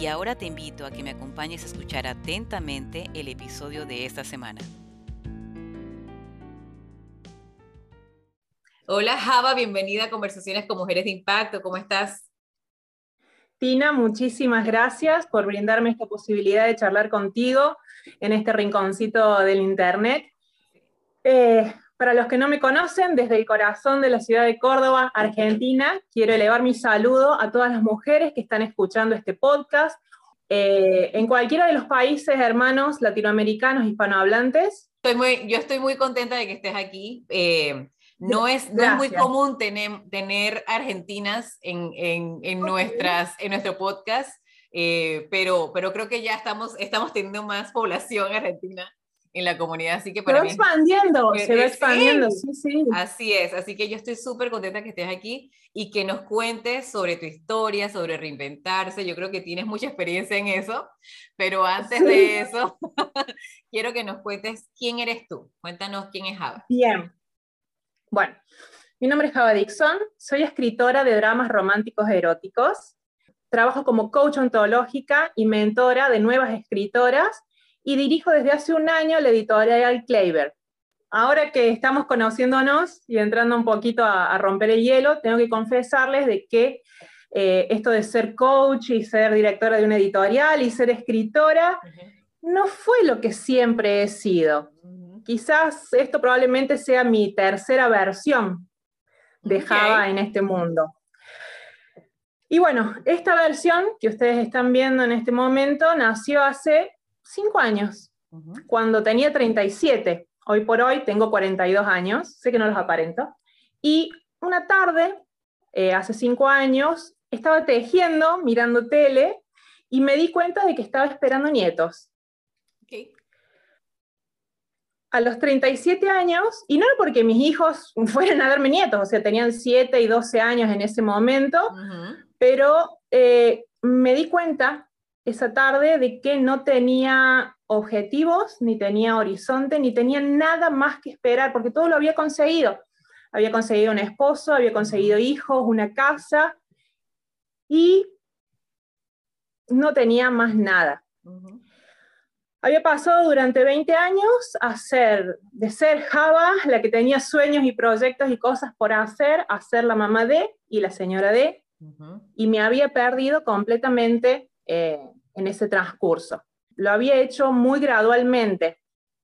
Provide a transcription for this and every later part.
Y ahora te invito a que me acompañes a escuchar atentamente el episodio de esta semana. Hola Java, bienvenida a Conversaciones con Mujeres de Impacto. ¿Cómo estás? Tina, muchísimas gracias por brindarme esta posibilidad de charlar contigo en este rinconcito del Internet. Eh, para los que no me conocen, desde el corazón de la ciudad de Córdoba, Argentina, quiero elevar mi saludo a todas las mujeres que están escuchando este podcast. Eh, en cualquiera de los países hermanos latinoamericanos hispanohablantes. Estoy muy, yo estoy muy contenta de que estés aquí. Eh, no es, muy común tener, tener argentinas en, en, nuestras, en nuestro podcast, eh, pero, pero creo que ya estamos, estamos teniendo más población argentina en la comunidad, así que para se va expandiendo, se va expandiendo, sí, sí. Así es, así que yo estoy súper contenta que estés aquí y que nos cuentes sobre tu historia, sobre reinventarse, yo creo que tienes mucha experiencia en eso, pero antes de eso, quiero que nos cuentes quién eres tú, cuéntanos quién es Java. Bien, bueno, mi nombre es Java Dixon, soy escritora de dramas románticos eróticos, trabajo como coach ontológica y mentora de nuevas escritoras y dirijo desde hace un año la editorial Claver. Ahora que estamos conociéndonos y entrando un poquito a, romper el hielo, tengo que confesarles de que eh, esto de ser coach y ser directora de una editorial y ser escritora no fue lo que siempre he sido. Quizás esto probablemente sea mi tercera versión de Java en este mundo. Y bueno, esta versión que ustedes están viendo en este momento nació hace cinco años, cuando tenía 37. Hoy por hoy tengo 42 años, sé que no los aparento. Y una tarde, eh, hace cinco años, estaba tejiendo, mirando tele, y me di cuenta de que estaba esperando nietos. A los 37 años, y no era porque mis hijos fueran a darme nietos, o sea, tenían 7 y 12 años en ese momento, pero eh, me di cuenta esa tarde de que no tenía objetivos, ni tenía horizonte, ni tenía nada más que esperar, porque todo lo había conseguido. Había conseguido un esposo, había conseguido hijos, una casa, y no tenía más nada. Había pasado durante 20 años a ser, de ser Java, la que tenía sueños y proyectos y cosas por hacer, a ser la mamá de y la señora de, y me había perdido completamente eh, en ese transcurso. Lo había hecho muy gradualmente,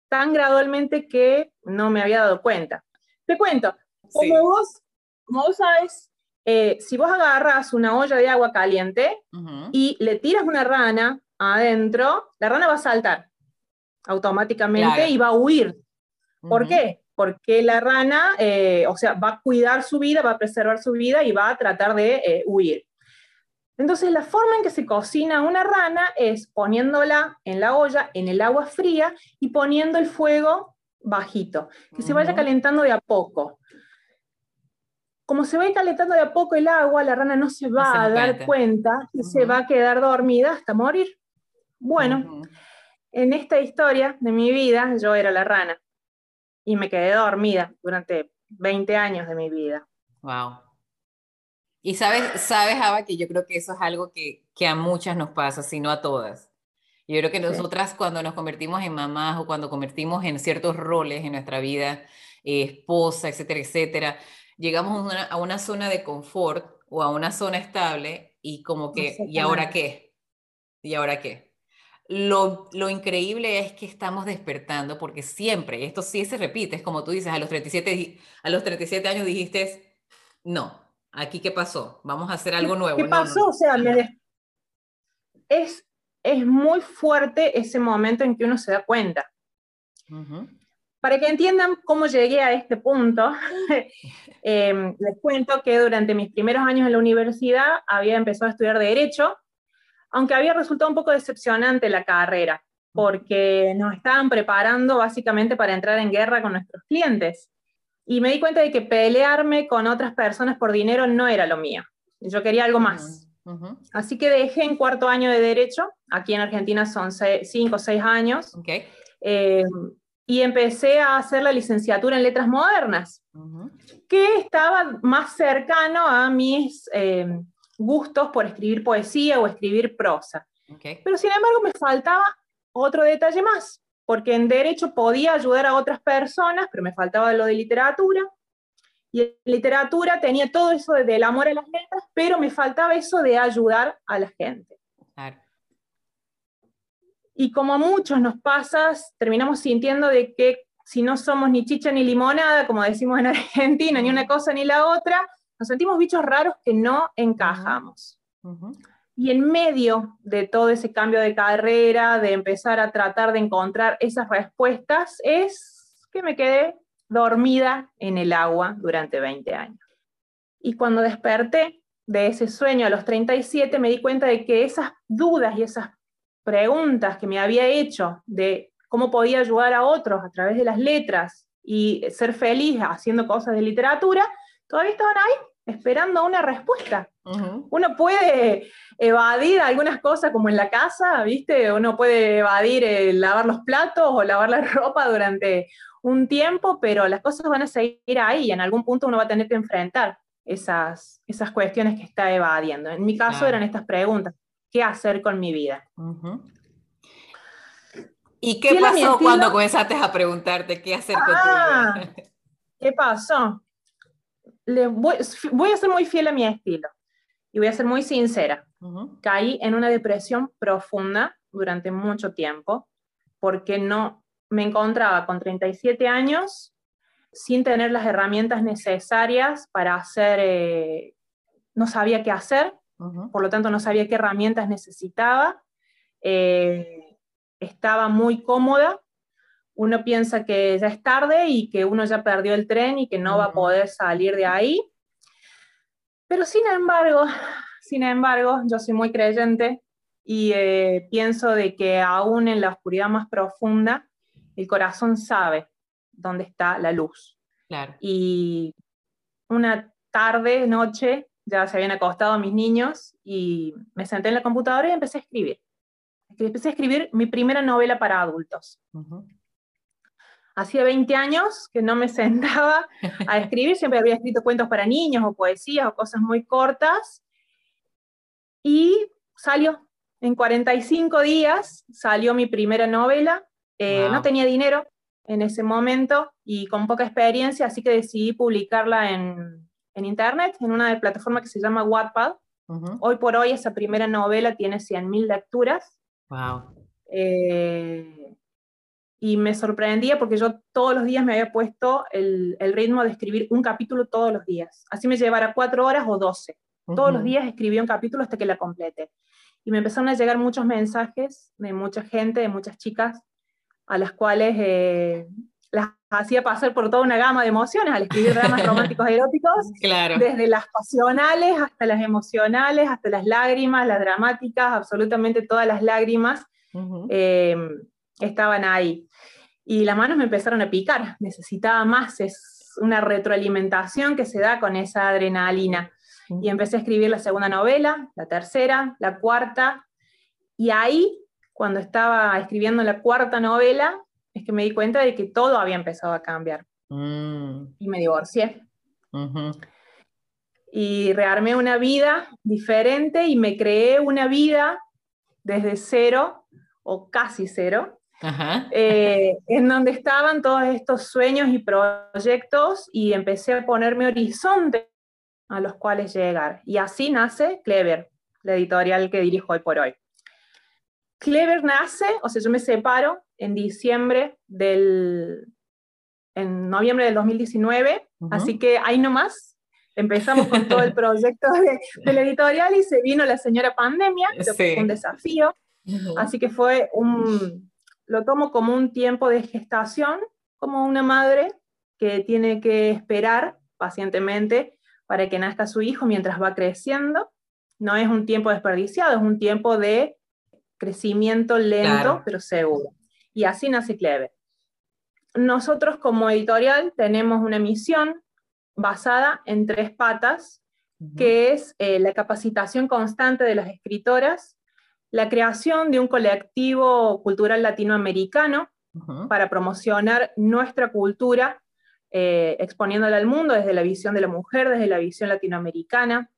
tan gradualmente que no me había dado cuenta. Te cuento, como, vos, como vos sabes, eh, si vos agarras una olla de agua caliente y le tiras una rana adentro, la rana va a saltar automáticamente y va a huir. ¿Por qué? Porque la rana, eh, o sea, va a cuidar su vida, va a preservar su vida y va a tratar de eh, huir. Entonces, la forma en que se cocina una rana es poniéndola en la olla, en el agua fría y poniendo el fuego bajito, que se vaya calentando de a poco. Como se va calentando de a poco el agua, la rana no se va a dar cuenta y se va a quedar dormida hasta morir. Bueno, en esta historia de mi vida, yo era la rana y me quedé dormida durante 20 años de mi vida. Wow. Y sabes, sabes, Ava, que yo creo que eso es algo que, que a muchas nos pasa, si no a todas. Yo creo que nosotras cuando nos convertimos en mamás o cuando convertimos en ciertos roles en nuestra vida, eh, esposa, etcétera, etcétera, llegamos a una, a una, zona de confort o a una zona estable y como que, ¿y ahora qué? ¿Y ahora qué? Lo, lo, increíble es que estamos despertando porque siempre, esto sí se repite, es como tú dices, a los 37, a los 37 años dijiste, no, ¿Aquí qué pasó? Vamos a hacer algo nuevo. ¿Qué pasó? O sea, es, es muy fuerte ese momento en que uno se da cuenta. Para que entiendan cómo llegué a este punto, em, les cuento que durante mis primeros años en la universidad había empezado a estudiar Derecho, aunque había resultado un poco decepcionante la carrera. porque nos estaban preparando básicamente para entrar en guerra con nuestros clientes. Y me di cuenta de que pelearme con otras personas por dinero no era lo mío. Yo quería algo más. Así que dejé en cuarto año de Derecho, aquí en Argentina son cinco o seis años, eh, y empecé a hacer la licenciatura en Letras Modernas, que estaba más cercano a mis eh, gustos por escribir poesía o escribir prosa. Pero sin embargo me faltaba otro detalle más, porque en Derecho podía ayudar a otras personas, pero me faltaba lo de literatura, y en literatura tenía todo eso del amor a las letras, pero me faltaba eso de ayudar a la gente. Y como a muchos nos pasa, terminamos sintiendo de que si no somos ni chicha ni limonada, como decimos en Argentina, ni una cosa ni la otra, nos sentimos bichos raros que no encajamos. Y en medio de todo ese cambio de carrera, de empezar a tratar de encontrar esas respuestas, es que me quedé dormida en el agua durante 20 años. Y cuando desperté de ese sueño a los 37, me di cuenta de que esas dudas y esas preguntas que me había hecho de cómo podía ayudar a otros a través de las letras y ser feliz haciendo cosas de literatura, todavía estaban ahí esperando una respuesta. Uno puede evadir algunas cosas como en la casa, ¿viste? Uno puede evadir lavar los platos o lavar la ropa durante un tiempo, pero las cosas van a seguir ahí y en algún punto uno va a tener que enfrentar esas, esas cuestiones que está evadiendo. En mi caso eran estas preguntas, ¿qué hacer con mi vida? ¿Y qué pasó cuando comenzaste a preguntarte qué hacer con tu vida? Ah, ¿Qué pasó? Le voy, a ser muy fiel a mi estilo y voy a ser muy sincera. Caí en una depresión profunda durante mucho tiempo porque no, me encontraba con 37 años sin tener las herramientas necesarias para hacer, eh, no sabía qué hacer, por lo tanto no sabía qué herramientas necesitaba, eh, estaba muy cómoda, uno piensa que ya es tarde y que uno ya perdió el tren y que no va a poder salir de ahí, pero sin embargo, sin embargo, yo soy muy creyente y eh, pienso de que aún en la oscuridad más profunda, el corazón sabe dónde está la luz. Y una tarde, noche, ya se habían acostado mis niños y me senté en la computadora y empecé a escribir. Empecé a escribir mi primera novela para adultos. Hacía 20 años que no me sentaba a escribir, siempre había escrito cuentos para niños o poesías o cosas muy cortas. Y salió, en 45 días salió mi primera novela eh, no tenía dinero en ese momento y con poca experiencia, así que decidí publicarla en, internet, en una plataforma que se llama Wattpad. Hoy por hoy esa primera novela tiene 100.000 lecturas. Eh, y me sorprendía porque yo todos los días me había puesto el, ritmo de escribir un capítulo todos los días. Así me llevara cuatro horas o doce. Todos los días escribía un capítulo hasta que la complete. Y me empezaron a llegar muchos mensajes de mucha gente, de muchas chicas a las cuales eh, las hacía pasar por toda una gama de emociones al escribir dramas románticos eróticos, desde las pasionales hasta las emocionales, hasta las lágrimas, las dramáticas, absolutamente todas las lágrimas eh, estaban ahí. Y las manos me empezaron a picar, necesitaba más, es una retroalimentación que se da con esa adrenalina. Y empecé a escribir la segunda novela, la tercera, la cuarta, y ahí cuando estaba escribiendo la cuarta novela, es que me di cuenta de que todo había empezado a cambiar. Mm. Y me divorcié. Y rearmé una vida diferente y me creé una vida desde cero o casi cero, eh, en donde estaban todos estos sueños y proyectos y empecé a ponerme horizonte a los cuales llegar. Y así nace Clever, la editorial que dirijo hoy por hoy. Clever nace, o sea, yo me separo en diciembre del, en noviembre del 2019, así que ahí nomás empezamos con todo el proyecto de, la editorial y se vino la señora pandemia, que fue un desafío, así que fue un, lo tomo como un tiempo de gestación, como una madre que tiene que esperar pacientemente para que nazca su hijo mientras va creciendo. No es un tiempo desperdiciado, es un tiempo de crecimiento lento, pero seguro. Y así nace Cleve. Nosotros como editorial tenemos una misión basada en tres patas, que es eh, la capacitación constante de las escritoras, la creación de un colectivo cultural latinoamericano para promocionar nuestra cultura, eh, exponiéndola al mundo desde la visión de la mujer, desde la visión latinoamericana,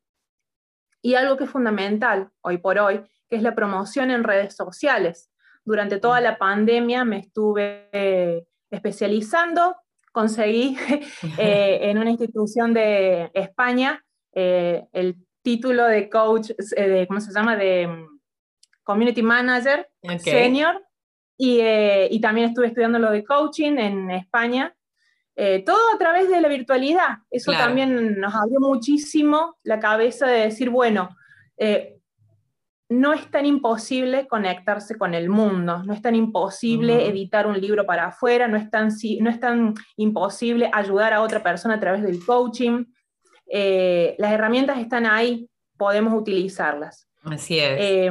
y algo que es fundamental hoy por hoy, que es la promoción en redes sociales. Durante toda la pandemia me estuve eh, especializando, conseguí eh, en una institución de España eh, el título de coach, de, ¿cómo se llama? De mm, Community Manager Senior. Y, también estuve estudiando lo de coaching en España. todo a través de la virtualidad. Eso también nos abrió muchísimo la cabeza de decir, bueno, no es tan imposible conectarse con el mundo, no es tan imposible editar un libro para afuera, no es tan, no es tan imposible ayudar a otra persona a través del coaching. Eh, las herramientas están ahí, podemos utilizarlas. Así es.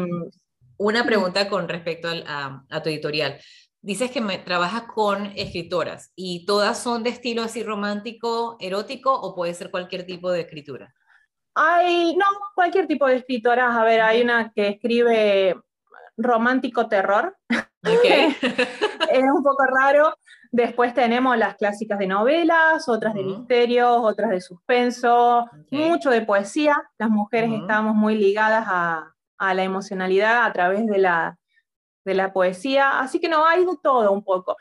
Una pregunta con respecto a, tu editorial. Dices que me, trabajas con escritoras y todas son de estilo así romántico, erótico o puede ser cualquier tipo de escritura. Hay, no, cualquier tipo de escritoras. A ver, hay una que escribe romántico terror. es un poco raro. Después tenemos las clásicas de novelas, otras de misterios, otras de suspenso, mucho de poesía. Las mujeres estamos muy ligadas a, la emocionalidad a través de la, de la poesía. Así que no, hay de todo un poco.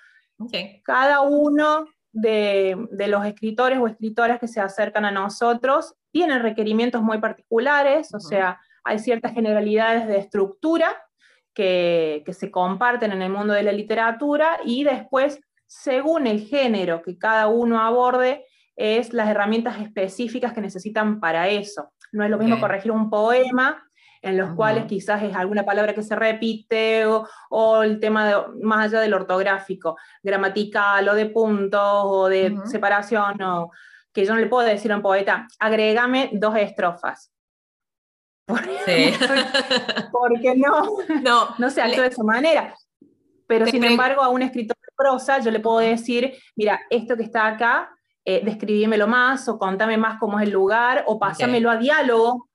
Cada uno de, de, los escritores o escritoras que se acercan a nosotros tienen requerimientos muy particulares, o sea, hay ciertas generalidades de estructura que, se comparten en el mundo de la literatura y después, según el género que cada uno aborde, es las herramientas específicas que necesitan para eso. No es lo mismo corregir un poema en los cuales quizás es alguna palabra que se repite o, el tema más allá del ortográfico, gramatical o de puntos o de separación o que yo no le puedo decir a un poeta, agrégame dos estrofas. Sí. Porque no, no, no se actúa de esa manera. Pero sin embargo, a un escritor de prosa yo le puedo decir, mira, esto que está acá, eh, describímelo más, o contame más cómo es el lugar, o pásamelo a diálogo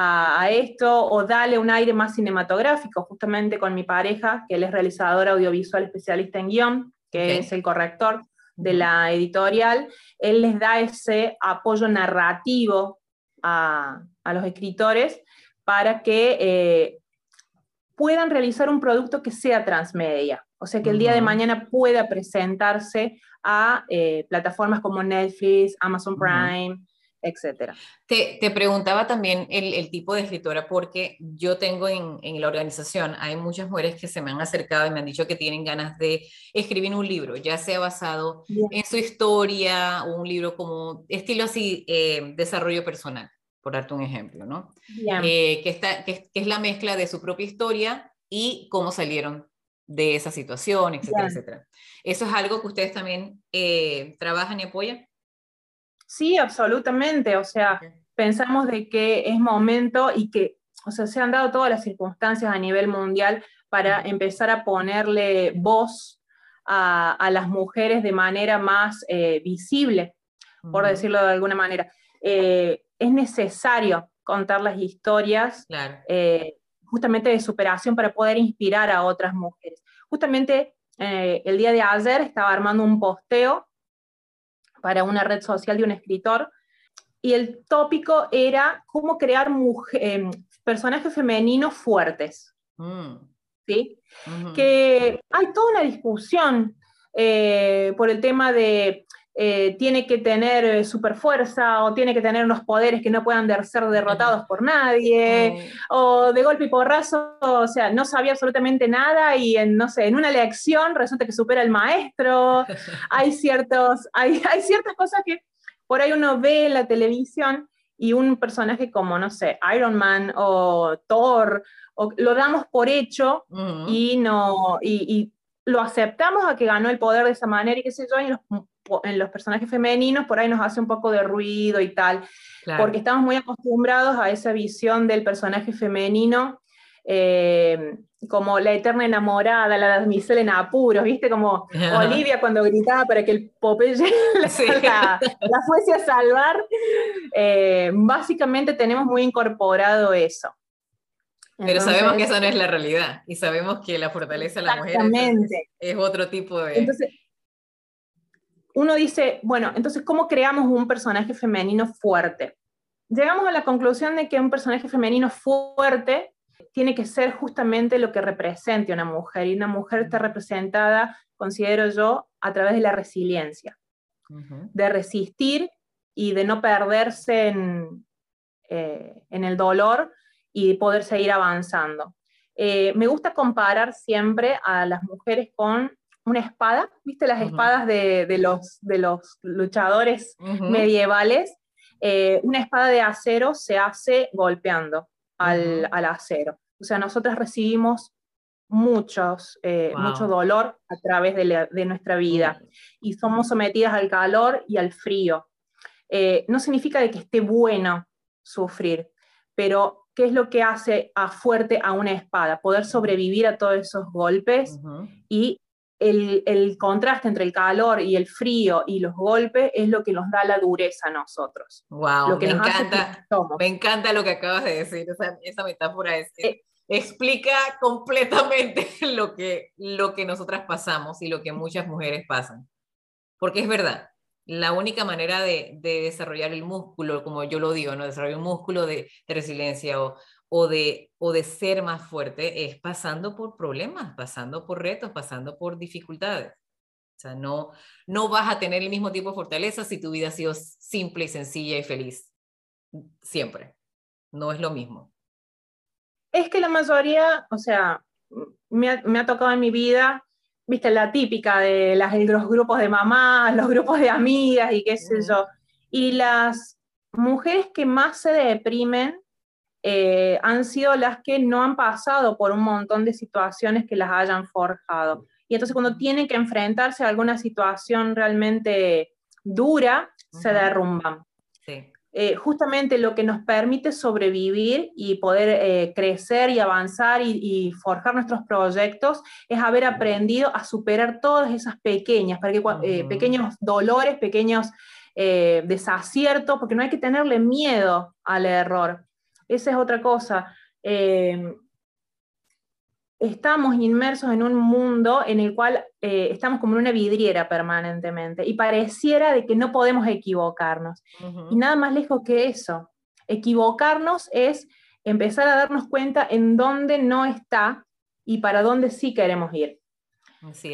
a, esto, o dale un aire más cinematográfico, justamente con mi pareja, que él es realizador audiovisual especialista en guion, que es el corrector de la editorial, él les da ese apoyo narrativo a, los escritores para que eh, puedan realizar un producto que sea transmedia. O sea, que el día de mañana pueda presentarse a eh, plataformas como Netflix, Amazon Prime, etcétera. Te, te, preguntaba también el, el, tipo de escritora, porque yo tengo en, en, la organización, hay muchas mujeres que se me han acercado y me han dicho que tienen ganas de escribir un libro, ya sea basado en su historia o un libro como estilo así, eh, desarrollo personal, por darte un ejemplo, ¿no? Eh, que, está, que, es la mezcla de su propia historia y cómo salieron de esa situación, etcétera, etcétera. ¿Eso es algo que ustedes también eh, trabajan y apoyan? Sí, absolutamente. O sea, pensamos de que es momento y que, o sea, se han dado todas las circunstancias a nivel mundial para empezar a ponerle voz a, las mujeres de manera más eh, visible, por decirlo de alguna manera. Eh, es necesario contar las historias eh, justamente de superación para poder inspirar a otras mujeres. Justamente el día de ayer estaba armando un posteo para una red social de un escritor, y el tópico era cómo crear em, personajes femeninos fuertes. Mm. ¿sí? Que hay toda una discusión eh, por el tema de eh, tiene que tener eh, super fuerza o tiene que tener unos poderes que no puedan ser derrotados por nadie, o de golpe y porrazo, o sea, no sabía absolutamente nada y en, no sé, en una lección resulta que supera al maestro. hay, ciertos, hay, hay ciertas cosas que por ahí uno ve en la televisión y un personaje como, no sé, Iron Man o Thor, o, lo damos por hecho y, no, y, lo aceptamos a que ganó el poder de esa manera y qué sé yo, y los en los personajes femeninos por ahí nos hace un poco de ruido y tal, porque estamos muy acostumbrados a esa visión del personaje femenino, eh, como la eterna enamorada, la damisela en apuros, ¿viste? Como Olivia cuando gritaba para que el Popeye la, fuese a salvar. Eh, básicamente tenemos muy incorporado eso. Pero sabemos que esa no es la realidad y sabemos que la fortaleza de la mujer es, otro tipo de... Entonces, uno dice, bueno, entonces, ¿cómo creamos un personaje femenino fuerte? Llegamos a la conclusión de que un personaje femenino fuerte tiene que ser justamente lo que represente una mujer, y una mujer está representada, considero yo, a través de la resiliencia, de resistir y de no perderse en, eh, en, el dolor y poder seguir avanzando. Eh, me gusta comparar siempre a las mujeres con una espada, ¿viste las espadas de, los, de los luchadores medievales? Eh, una espada de acero se hace golpeando al, acero. O sea, nosotros recibimos muchos, eh, mucho dolor a través de, nuestra vida y somos sometidas al calor y al frío. Eh, no significa de que esté bueno sufrir, pero ¿qué es lo que hace a fuerte a una espada? Poder sobrevivir a todos esos golpes y el, contraste entre el calor y el frío y los golpes es lo que nos da la dureza a nosotros. Wow, me encanta, me encanta lo que acabas de decir, esa, metáfora es, eh, explica completamente lo que, lo que nosotras pasamos y lo que muchas mujeres pasan. Porque es verdad, la única manera de, desarrollar el músculo, como yo lo digo, ¿no? desarrollar un músculo de, resiliencia o, de, ser más fuerte es pasando por problemas, pasando por retos, pasando por dificultades. O sea, no, no vas a tener el mismo tipo de fortaleza si tu vida ha sido simple sencilla y feliz. Siempre. No es lo mismo. Es que la mayoría, o sea, me ha tocado en mi vida, viste, la típica de las, los grupos de mamás, los grupos de amigas y qué sé yo. Y las mujeres que más se deprimen eh, han sido las que no han pasado por un montón de situaciones que las hayan forjado. Y entonces cuando tienen que enfrentarse a alguna situación realmente dura, se derrumban. Eh, justamente lo que nos permite sobrevivir y poder eh, crecer y avanzar y, forjar nuestros proyectos es haber aprendido a superar todas esas pequeñas, para que, pequeños dolores, pequeños desaciertos, porque no hay que tenerle miedo al error. Esa es otra cosa. Eh, estamos inmersos en un mundo en el cual eh, estamos como en una vidriera permanentemente y pareciera de que no podemos equivocarnos. Y nada más lejos que eso. Equivocarnos es empezar a darnos cuenta en dónde no está y para dónde sí queremos ir.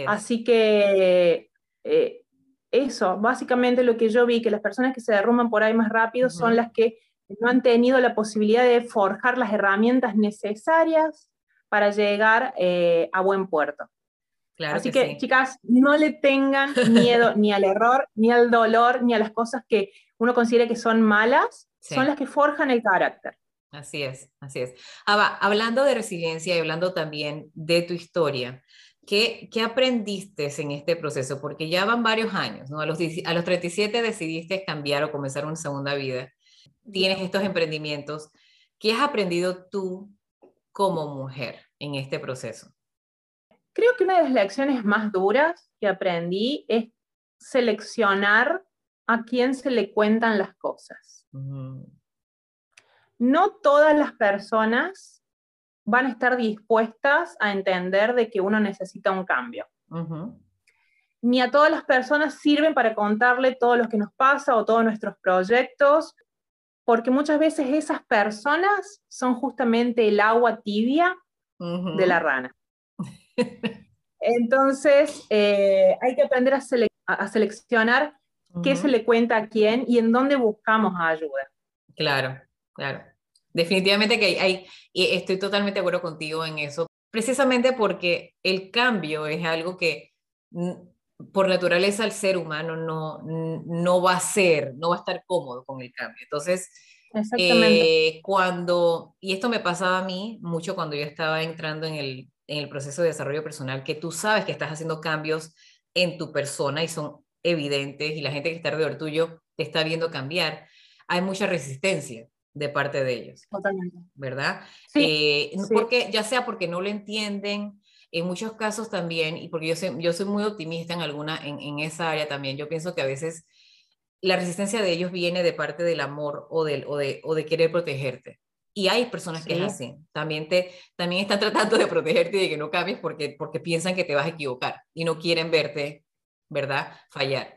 Así, que eh, eso, básicamente lo que yo vi, que las personas que se derrumban por ahí más rápido son las que no han tenido la posibilidad de forjar las herramientas necesarias para llegar eh, a buen puerto. Así que, chicas, no le tengan miedo ni al error, ni al dolor, ni a las cosas que uno considera que son malas, son las que forjan el carácter. Así es, así es. hablando de resiliencia y hablando también de tu historia, ¿qué, ¿qué, aprendiste en este proceso? Porque ya van varios años, ¿no? A los, a los 37 decidiste cambiar o comenzar una segunda vida tienes estos emprendimientos. ¿Qué has aprendido tú como mujer en este proceso? Creo que una de las lecciones más duras que aprendí es seleccionar a quién se le cuentan las cosas. No todas las personas van a estar dispuestas a entender de que uno necesita un cambio. Ni a todas las personas sirven para contarle todo lo que nos pasa o todos nuestros proyectos porque muchas veces esas personas son justamente el agua tibia de la rana. Entonces, eh, hay que aprender a, seleccionar qué se le cuenta a quién y en dónde buscamos ayuda. Claro, claro. Definitivamente que hay, y estoy totalmente de acuerdo contigo en eso, precisamente porque el cambio es algo que por naturaleza el ser humano no, no va a ser, no va a estar cómodo con el cambio. Entonces, eh, cuando, y esto me pasaba a mí mucho cuando yo estaba entrando en el, en el proceso de desarrollo personal, que tú sabes que estás haciendo cambios en tu persona y son evidentes y la gente que está alrededor tuyo te está viendo cambiar, hay mucha resistencia. de parte de ellos. Totalmente. ¿Verdad? Eh, sí, Porque, ya sea porque no lo entienden, en muchos casos también, y porque yo soy, yo soy muy optimista en alguna, en, en, esa área también, yo pienso que a veces la resistencia de ellos viene de parte del amor o, del, o, de, o de querer protegerte. Y hay personas que es así. También, te, también están tratando de protegerte y de que no cambies porque, porque piensan que te vas a equivocar y no quieren verte, ¿verdad? Fallar.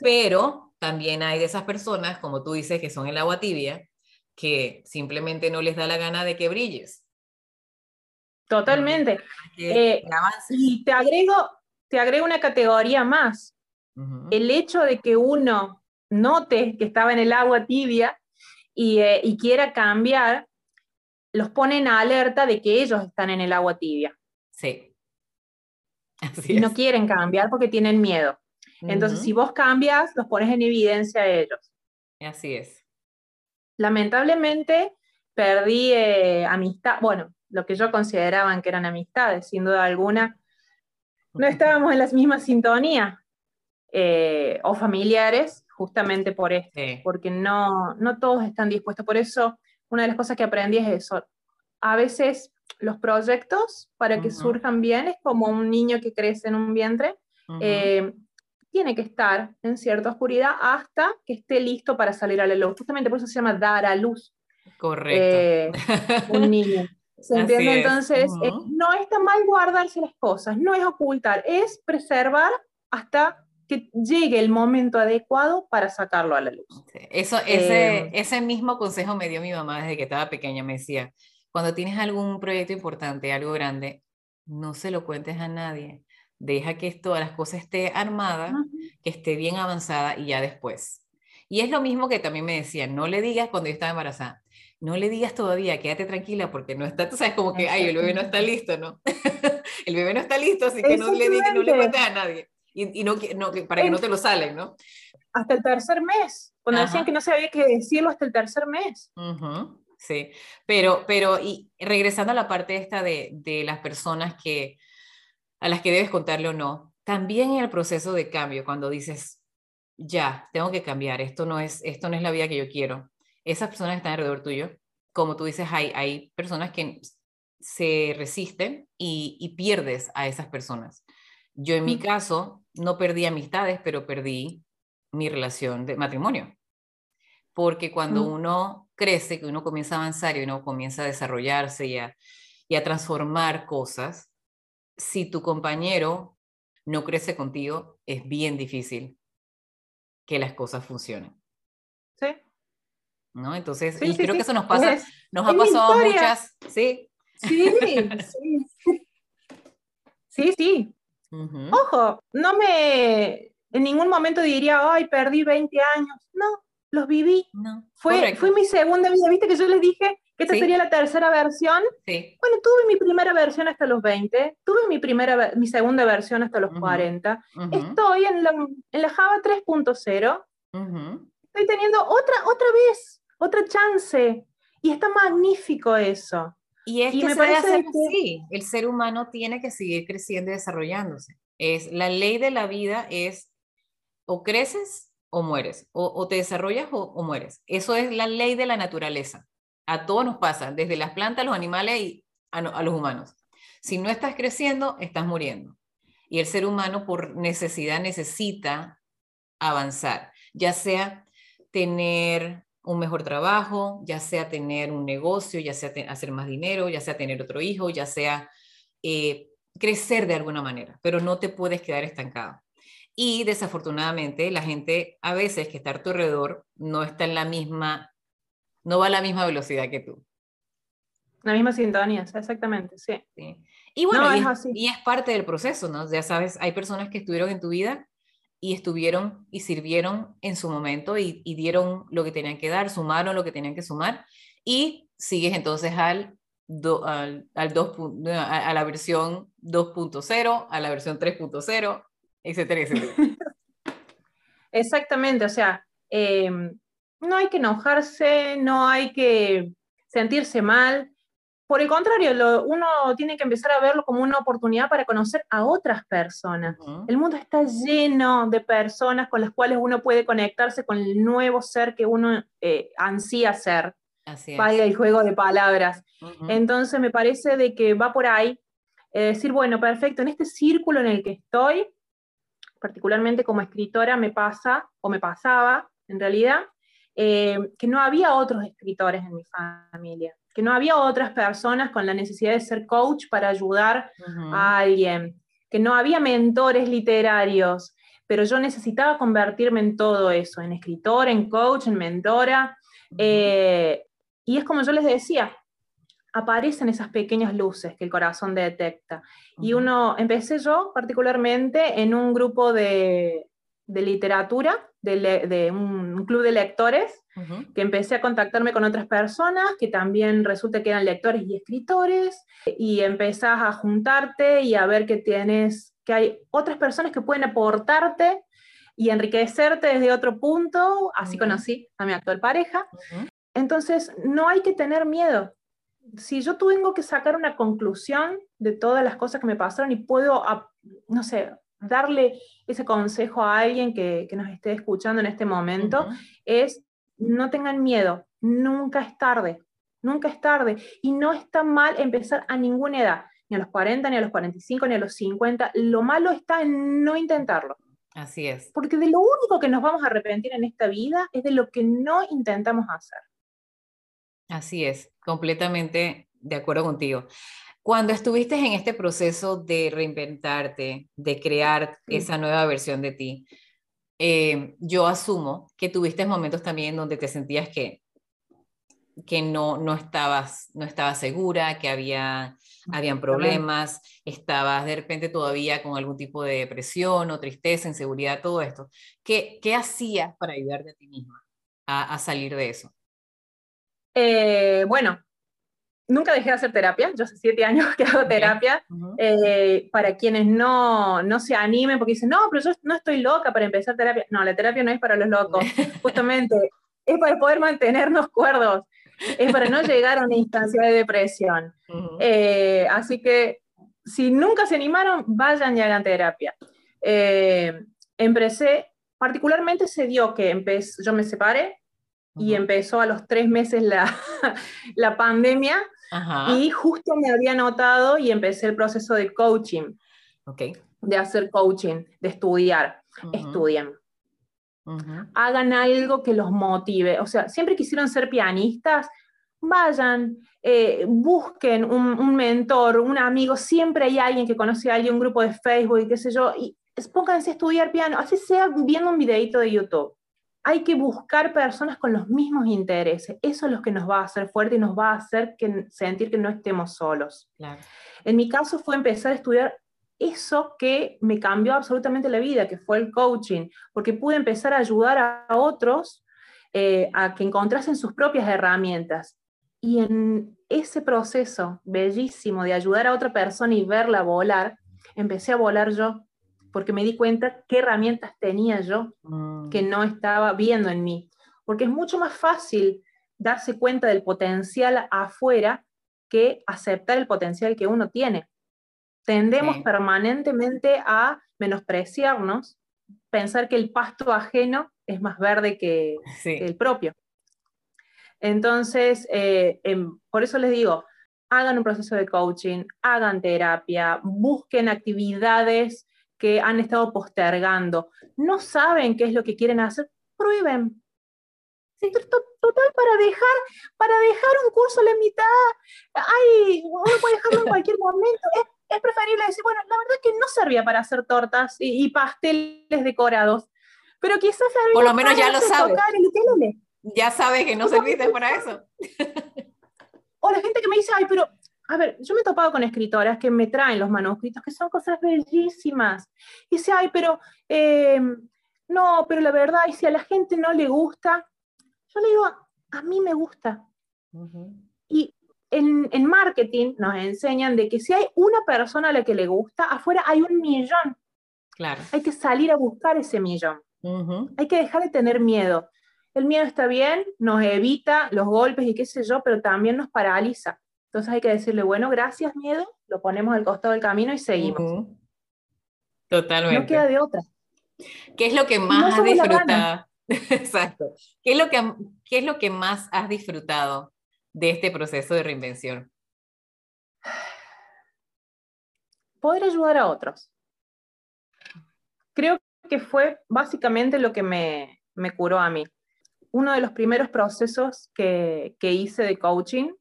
Pero también hay de esas personas, como tú dices, que son el agua tibia, que simplemente no les da la gana de que brilles. Totalmente. Eh, y te agrego, te agrego una categoría más. El hecho de que uno note que estaba en el agua tibia y, eh, y quiera cambiar, los pone en alerta de que ellos están en el agua tibia. Sí. y no quieren cambiar porque tienen miedo. Entonces, si vos cambias, los pones en evidencia a ellos. Así es. Lamentablemente, perdí eh, amistad, bueno, lo que yo consideraban que eran amistades, sin duda alguna, no estábamos en la misma sintonía, eh, o familiares, justamente por esto, porque no, no todos están dispuestos. Por eso, una de las cosas que aprendí es eso. A veces los proyectos, para que surjan bien, es como un niño que crece en un vientre tiene que estar en cierta oscuridad hasta que esté listo para salir a la luz. Justamente por eso se llama dar a luz. Correcto. Eh, un niño. ¿Se entiende? Entonces, eh, no está mal guardarse las cosas, no es ocultar, es preservar hasta que llegue el momento adecuado para sacarlo a la luz. Eso, ese, eh, ese mismo consejo me dio mi mamá desde que estaba pequeña. Me decía, cuando tienes algún proyecto importante, algo grande, no se lo cuentes a nadie deja que todas las cosas esté armada, que esté bien avanzada y ya después. Y es lo mismo que también me decían, no le digas cuando yo estaba embarazada, no le digas todavía, quédate tranquila porque no está, tú sabes como que, ay, el bebé no está listo, ¿no? el bebé no está listo, así que no le digas, no le cuentes a nadie. Y, no, no, para que no te lo salen, ¿no? Hasta el tercer mes, cuando decían que no se había que decirlo hasta el tercer mes. Sí, pero, pero y regresando a la parte esta de, de las personas que, a las que debes contarle o no. También en el proceso de cambio, cuando dices, ya, tengo que cambiar, esto no es, esto no es la vida que yo quiero. Esas personas que están alrededor tuyo, como tú dices, hay, hay personas que se resisten y, pierdes a esas personas. Yo en mi caso no perdí amistades, pero perdí mi relación de matrimonio. Porque cuando uno crece, que uno comienza a avanzar y uno comienza a desarrollarse y y a transformar cosas, si tu compañero no crece contigo, es bien difícil que las cosas funcionen. Sí. ¿No? Entonces, y creo que eso nos pasa, nos ha pasado muchas, ¿sí? Sí, sí. Sí, sí. Ojo, no me, en ningún momento diría, ay, perdí 20 años. No, los viví. No, fue, fue mi segunda vida. ¿Viste que yo les dije que esta sería la tercera versión? Sí. Bueno, tuve mi primera versión hasta los 20, tuve mi, primera, mi segunda versión hasta los 40. Estoy en la, en la Java 3.0. Estoy teniendo otra, otra vez, otra chance. Y está magnífico eso. Y es que me parece así. El ser humano tiene que seguir creciendo y desarrollándose. Es, la ley de la vida es o creces o mueres, o, te desarrollas o, mueres. Eso es la ley de la naturaleza. A todos nos pasa, desde las plantas, los animales y a, los humanos. Si no estás creciendo, estás muriendo. Y el ser humano por necesidad necesita avanzar, ya sea tener un mejor trabajo, ya sea tener un negocio, ya sea hacer más dinero, ya sea tener otro hijo, ya sea eh, crecer de alguna manera, pero no te puedes quedar estancado. Y desafortunadamente la gente a veces que está a tu alrededor no está en la misma, no va a la misma velocidad que tú. La misma sintonía, exactamente, sí. Y bueno, y, es, y, es, parte del proceso, ¿no? Ya sabes, hay personas que estuvieron en tu vida y estuvieron y sirvieron en su momento y, dieron lo que tenían que dar, sumaron lo que tenían que sumar y sigues entonces al, al, 2, a, a la versión 2.0, a la versión 3.0, etcétera, Exactamente, o sea, em, no hay que enojarse, no hay que sentirse mal. Por el contrario, uno tiene que empezar a verlo como una oportunidad para conocer a otras personas. El mundo está lleno de personas con las cuales uno puede conectarse con el nuevo ser que uno eh, ansía ser. Así el juego de palabras. Entonces me parece de que va por ahí. Eh, decir, bueno, perfecto, en este círculo en el que estoy, particularmente como escritora, me pasa, o me pasaba, en realidad, eh, que no había otros escritores en mi familia, que no había otras personas con la necesidad de ser coach para ayudar a alguien, que no había mentores literarios, pero yo necesitaba convertirme en todo eso, en escritora, en coach, en mentora. Eh, y es como yo les decía, aparecen esas pequeñas luces que el corazón detecta. Y uno, empecé yo particularmente en un grupo de, literatura, de, un, club de lectores, que empecé a contactarme con otras personas que también resulta que eran lectores y escritores, y empezás a juntarte y a ver que tienes, que hay otras personas que pueden aportarte y enriquecerte desde otro punto, así conocí a mi actual pareja. Entonces, no hay que tener miedo, si yo tengo que sacar una conclusión de todas las cosas que me pasaron y puedo, no sé, darle ese consejo a alguien que, nos esté escuchando en este momento, es no tengan miedo, nunca es tarde, nunca es tarde. Y no está mal empezar a ninguna edad, ni a los 40, ni a los 45, ni a los 50. Lo malo está en no intentarlo. Así es. Porque de lo único que nos vamos a arrepentir en esta vida es de lo que no intentamos hacer. Así es, completamente de acuerdo contigo. Cuando estuviste en este proceso de reinventarte, de crear esa nueva versión de ti, eh, yo asumo que tuviste momentos también donde te sentías que, que no, no, estabas, no estabas segura, que había, habían problemas, estabas de repente todavía con algún tipo de depresión o tristeza, inseguridad, todo esto. ¿Qué, qué hacías para ayudarte a ti misma a salir de eso? Eh, bueno, nunca dejé de hacer terapia, yo hace siete años que hago terapia. Eh, para quienes no, no se animen porque dicen, no, pero yo no estoy loca para empezar terapia. No, la terapia no es para los locos, justamente es para poder mantenernos cuerdos, es para no llegar a una instancia de depresión. Eh, así que si nunca se animaron, vayan y hagan terapia. empecé, particularmente se dio que yo me separé, y empezó a los tres meses la, la pandemia y justo me había notado y empecé el proceso de coaching, okay. de hacer coaching, de estudiar. Estudien. Hagan algo que los motive. O sea, siempre quisieron ser pianistas, vayan, eh, busquen un, un, mentor, un amigo, siempre hay alguien que conoce a alguien, un grupo de Facebook, qué sé yo, y pónganse a estudiar piano, así sea viendo un videito de YouTube hay que buscar personas con los mismos intereses. Eso es lo que nos va a hacer fuerte y nos va a hacer que, sentir que no estemos solos. En mi caso fue empezar a estudiar eso que me cambió absolutamente la vida, que fue el coaching, porque pude empezar a ayudar a otros eh, a que encontrasen sus propias herramientas. Y en ese proceso bellísimo de ayudar a otra persona y verla volar, empecé a volar yo porque me di cuenta qué herramientas tenía yo mm. que no estaba viendo en mí. Porque es mucho más fácil darse cuenta del potencial afuera que aceptar el potencial que uno tiene. Tendemos permanentemente a menospreciarnos, pensar que el pasto ajeno es más verde que, el propio. Entonces, eh, em, por eso les digo, hagan un proceso de coaching, hagan terapia, busquen actividades que han estado postergando, no saben qué es lo que quieren hacer, prueben. Total, para dejar, para dejar un curso a la mitad, ay, uno puede dejarlo en cualquier momento. Es, preferible decir, bueno, la verdad es que no servía para hacer tortas y, pasteles decorados, pero quizás... Por lo menos ya lo sabes. Ya sabes que no serviste para eso. O la gente que me dice, ay, pero a ver, yo me he topado con escritoras que me traen los manuscritos, que son cosas bellísimas. Y dice, ay, pero em, no, pero la verdad, y si a la gente no le gusta, yo le digo, a mí me gusta. Y en, en, marketing nos enseñan de que si hay una persona a la que le gusta, afuera hay un millón. Claro. Hay que salir a buscar ese millón. Hay que dejar de tener miedo. El miedo está bien, nos evita los golpes y qué sé yo, pero también nos paraliza. Entonces hay que decirle, bueno, gracias miedo, lo ponemos al costado del camino y seguimos. Totalmente. No queda de otra. ¿Qué es lo que más has disfrutado? Exacto. ¿Qué es, lo que, ¿Qué es lo que más has disfrutado de este proceso de reinvención? Poder ayudar a otros. Creo que fue básicamente lo que me, me curó a mí. Uno de los primeros procesos que, que hice de coaching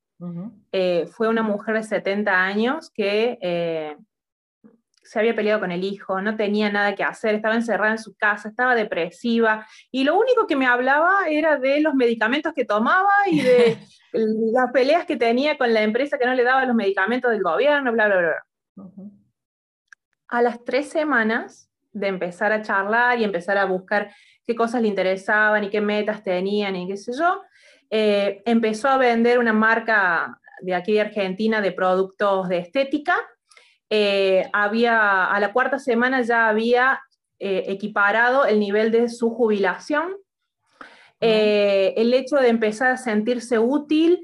eh, fue una mujer de 70 años que eh, se había peleado con el hijo, no tenía nada que hacer, estaba encerrada en su casa, estaba depresiva y lo único que me hablaba era de los medicamentos que tomaba y de las peleas que tenía con la empresa que no le daba los medicamentos del gobierno, bla, bla, bla. A las tres semanas de empezar a charlar y empezar a buscar qué cosas le interesaban y qué metas tenían y qué sé yo, eh, empezó a vender una marca de aquí de Argentina de productos de estética. Eh, había, a la cuarta semana ya había eh, equiparado el nivel de su jubilación. El hecho de empezar a sentirse útil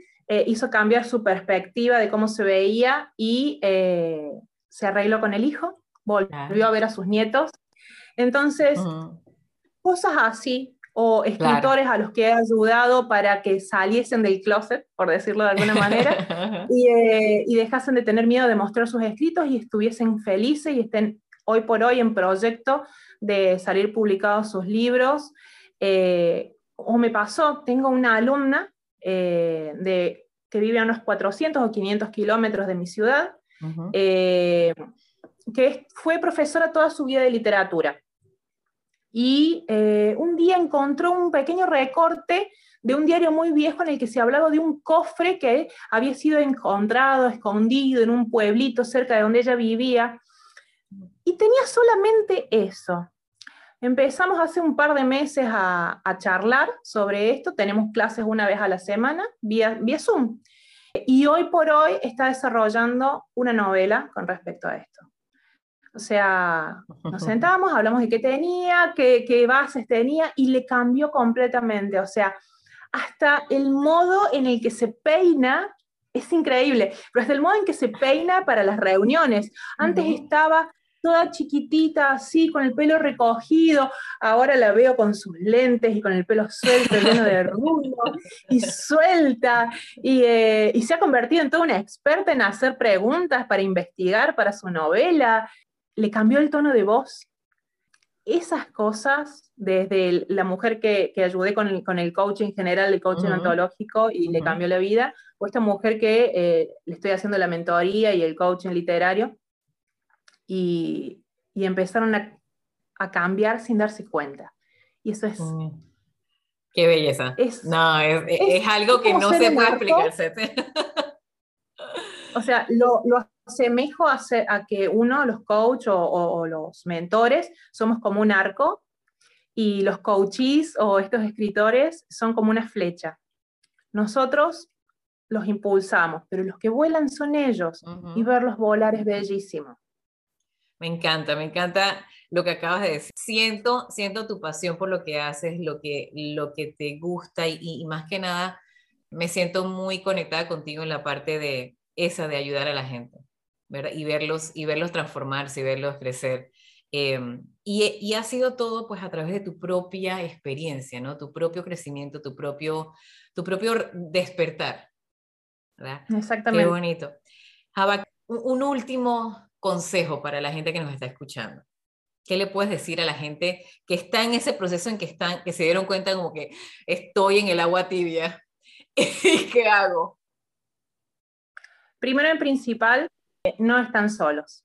hizo cambiar su perspectiva de cómo se veía y se arregló con el hijo, volvió a ver a sus nietos. Entonces, cosas así o escritores a los que he ayudado para que saliesen del closet, por decirlo de alguna manera, eh, y, dejasen de tener miedo de mostrar sus escritos y estuviesen felices y estén hoy por hoy en proyecto de salir publicados sus libros. Eh, o me pasó, tengo una alumna eh, de, que vive a unos 400 o 500 kilómetros de mi ciudad, que fue profesora toda su vida de literatura y eh, un día encontró un pequeño recorte de un diario muy viejo en el que se hablaba de un cofre que había sido encontrado, escondido en un pueblito cerca de donde ella vivía. Y tenía solamente eso. Empezamos hace un par de meses a, charlar sobre esto. Tenemos clases una vez a la semana vía, vía Zoom. Y hoy por hoy está desarrollando una novela con respecto a esto. O sea, nos sentamos, hablamos de qué tenía, qué, qué, bases tenía y le cambió completamente. O sea, hasta el modo en el que se peina es increíble, pero hasta el modo en que se peina para las reuniones. Antes estaba toda chiquitita, así, con el pelo recogido. Ahora la veo con sus lentes y con el pelo suelto, lleno de rulo, y suelta. Y, eh, y, se ha convertido en toda una experta en hacer preguntas para investigar para su novela le cambió el tono de voz. Esas cosas, desde la mujer que, que ayudé con el, con el, coaching general, el coaching ontológico, y le cambió la vida, o esta mujer que eh, le estoy haciendo la mentoría y el coaching literario, y, y empezaron a, a, cambiar sin darse cuenta. Y eso es... Qué belleza. no, es, es, algo que no se puede explicarse. O sea, lo, lo asemejo a, a, que uno, los coaches o, los mentores, somos como un arco y los coaches o estos escritores son como una flecha. Nosotros los impulsamos, pero los que vuelan son ellos y verlos volar es bellísimo. Me encanta, me encanta lo que acabas de decir. Siento, siento tu pasión por lo que haces, lo que, lo que te gusta y, y más que nada me siento muy conectada contigo en la parte de esa de ayudar a la gente. Y verlos, y verlos transformarse y verlos crecer. Em, y, ha sido todo pues a través de tu propia experiencia, ¿no? Tu propio crecimiento, tu propio, tu propio despertar. ¿verdad? Exactamente. Qué bonito. Java, un último consejo para la gente que nos está escuchando. ¿Qué le puedes decir a la gente que está en ese proceso en que están, que se dieron cuenta como que estoy en el agua tibia? ¿Y qué hago? Primero en principal, no están solos.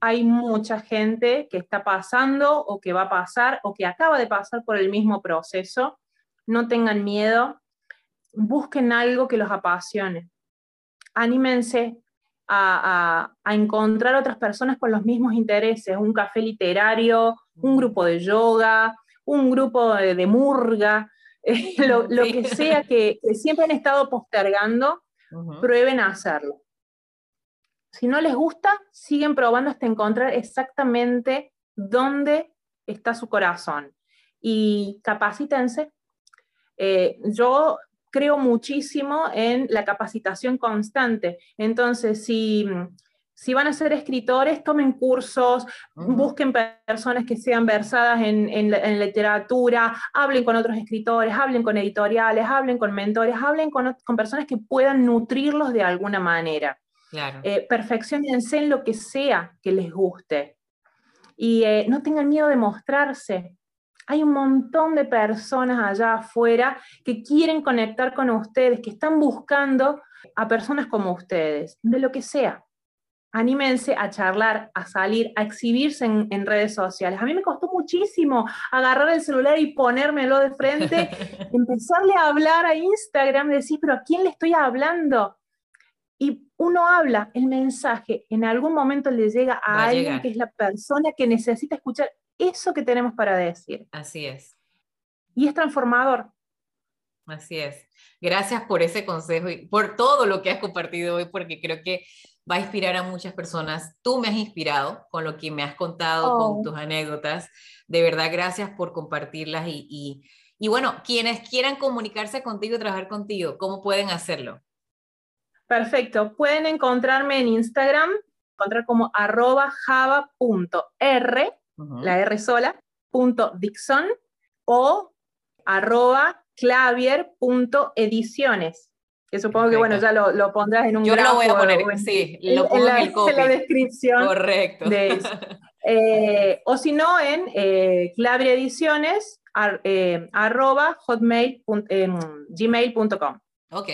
Hay mucha gente que está pasando o que va a pasar o que acaba de pasar por el mismo proceso. No tengan miedo, busquen algo que los apasione. Anímense a, encontrar otras personas con los mismos intereses, un café literario, un grupo de yoga, un grupo de, murga, lo, que sea que, siempre han estado postergando, prueben a hacerlo. Si no les gusta, siguen probando hasta encontrar exactamente dónde está su corazón. Y capacítense. Eh, yo creo muchísimo en la capacitación constante. Entonces, si si van a ser escritores, tomen cursos, busquen personas que sean versadas en, literatura, hablen con otros escritores, hablen con editoriales, hablen con mentores, hablen con, personas que puedan nutrirlos de alguna manera. Claro. Eh, perfeccionense en lo que sea que les guste. Y eh, no tengan miedo de mostrarse. Hay un montón de personas allá afuera que quieren conectar con ustedes, que están buscando a personas como ustedes, de lo que sea anímense a charlar, a salir, a exhibirse en, redes sociales. A mí me costó muchísimo agarrar el celular y ponérmelo de frente, empezarle a hablar a Instagram, decir, pero ¿a quién le estoy hablando? Y uno habla, el mensaje en algún momento le llega a, alguien que es la persona que necesita escuchar eso que tenemos para decir. Así es. Y es transformador. Así es. Gracias por ese consejo y por todo lo que has compartido hoy, porque creo que va a inspirar a muchas personas. Tú me has inspirado con lo que me has contado, con oh. tus anécdotas. De verdad, gracias por compartirlas y, y, bueno, quienes quieran comunicarse contigo y trabajar contigo, ¿cómo pueden hacerlo? Perfecto. Pueden encontrarme en Instagram, encontrar como arroba java.r, la R sola, punto Dixon, o arroba clavier.ediciones que supongo que bueno, ya lo, lo, pondrás en un Yo lo voy a poner, sí, lo pongo en, la, descripción. Correcto. Eh, o si no, en eh, claviediciones eh, arroba hotmail, em, gmail.com. Ok,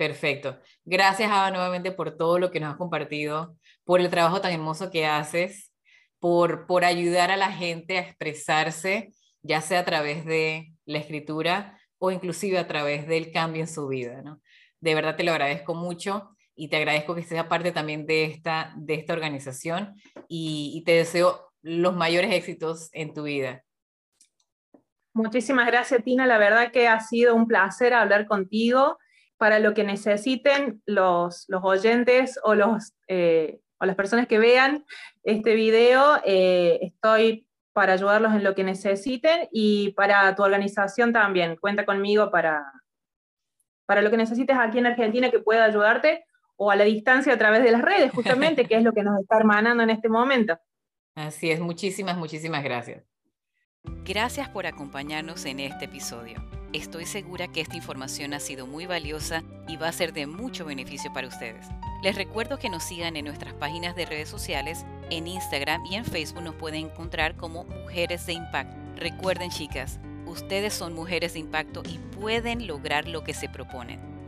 perfecto. Gracias, Ava, nuevamente por todo lo que nos has compartido, por el trabajo tan hermoso que haces, por, por ayudar a la gente a expresarse, ya sea a través de la escritura o inclusive a través del cambio en su vida. De verdad te lo agradezco mucho y te agradezco que estés parte también de esta, de esta organización y, te deseo los mayores éxitos en tu vida. Muchísimas gracias, Tina. La verdad que ha sido un placer hablar contigo. Para lo que necesiten los, los oyentes o, los, eh, o las personas que vean este video, eh, estoy para ayudarlos en lo que necesiten y para tu organización también. Cuenta conmigo para, para lo que necesites aquí en Argentina que pueda ayudarte o a la distancia a través de las redes, justamente, que es lo que nos está hermanando en este momento. Así es, muchísimas, muchísimas gracias. Gracias por acompañarnos en este episodio. Estoy segura que esta información ha sido muy valiosa y va a ser de mucho beneficio para ustedes. Les recuerdo que nos sigan en nuestras páginas de redes sociales, en Instagram y en Facebook nos pueden encontrar como Mujeres de Impacto. Recuerden chicas, Ustedes son mujeres de impacto y pueden lograr lo que se proponen.